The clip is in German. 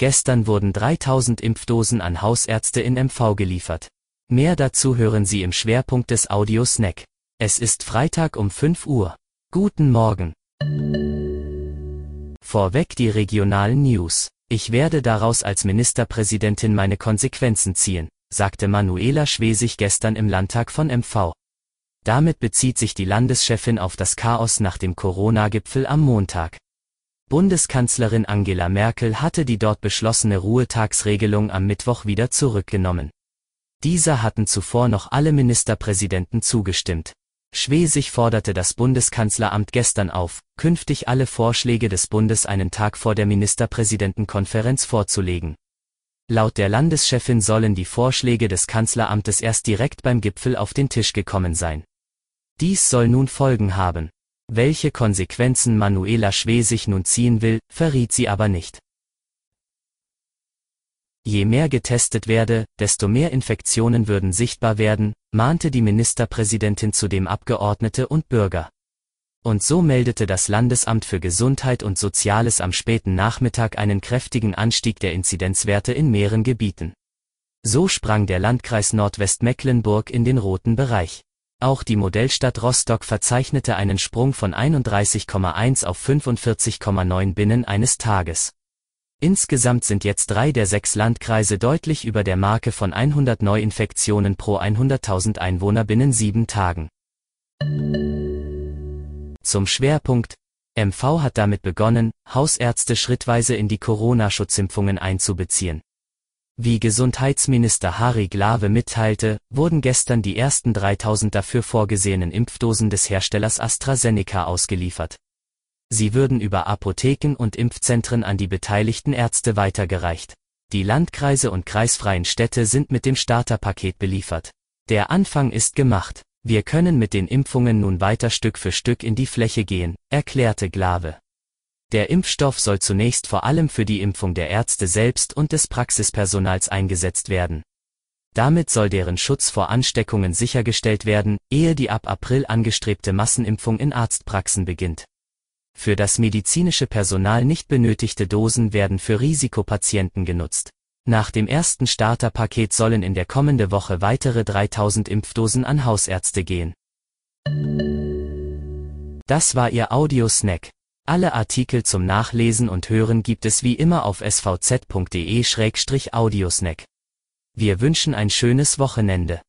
Gestern wurden 3000 Impfdosen an Hausärzte in MV geliefert. Mehr dazu hören Sie im Schwerpunkt des Audio-Snack. Es ist Freitag um 5 Uhr. Guten Morgen. Vorweg die regionalen News. Ich werde daraus als Ministerpräsidentin meine Konsequenzen ziehen, sagte Manuela Schwesig gestern im Landtag von MV. Damit bezieht sich die Landeschefin auf das Chaos nach dem Corona-Gipfel am Montag. Bundeskanzlerin Angela Merkel hatte die dort beschlossene Ruhetagsregelung am Mittwoch wieder zurückgenommen. Dieser hatten zuvor noch alle Ministerpräsidenten zugestimmt. Schwesig forderte das Bundeskanzleramt gestern auf, künftig alle Vorschläge des Bundes einen Tag vor der Ministerpräsidentenkonferenz vorzulegen. Laut der Landeschefin sollen die Vorschläge des Kanzleramtes erst direkt beim Gipfel auf den Tisch gekommen sein. Dies soll nun Folgen haben. Welche Konsequenzen Manuela Schwesig nun ziehen will, verriet sie aber nicht. Je mehr getestet werde, desto mehr Infektionen würden sichtbar werden, mahnte die Ministerpräsidentin zudem Abgeordnete und Bürger. Und so meldete das Landesamt für Gesundheit und Soziales am späten Nachmittag einen kräftigen Anstieg der Inzidenzwerte in mehreren Gebieten. So sprang der Landkreis Nordwestmecklenburg in den roten Bereich. Auch die Modellstadt Rostock verzeichnete einen Sprung von 31,1 auf 45,9 binnen eines Tages. Insgesamt sind jetzt drei der sechs Landkreise deutlich über der Marke von 100 Neuinfektionen pro 100.000 Einwohner binnen sieben Tagen. Zum Schwerpunkt. MV hat damit begonnen, Hausärzte schrittweise in die Corona-Schutzimpfungen einzubeziehen. Wie Gesundheitsminister Harry Glawe mitteilte, wurden gestern die ersten 3000 dafür vorgesehenen Impfdosen des Herstellers AstraZeneca ausgeliefert. Sie würden über Apotheken und Impfzentren an die beteiligten Ärzte weitergereicht. Die Landkreise und kreisfreien Städte sind mit dem Starterpaket beliefert. Der Anfang ist gemacht. Wir können mit den Impfungen nun weiter Stück für Stück in die Fläche gehen, erklärte Glawe. Der Impfstoff soll zunächst vor allem für die Impfung der Ärzte selbst und des Praxispersonals eingesetzt werden. Damit soll deren Schutz vor Ansteckungen sichergestellt werden, ehe die ab April angestrebte Massenimpfung in Arztpraxen beginnt. Für das medizinische Personal nicht benötigte Dosen werden für Risikopatienten genutzt. Nach dem ersten Starterpaket sollen in der kommende Woche weitere 3000 Impfdosen an Hausärzte gehen. Das war Ihr Audiosnack. Alle Artikel zum Nachlesen und Hören gibt es wie immer auf svz.de-audiosnack. Wir wünschen ein schönes Wochenende.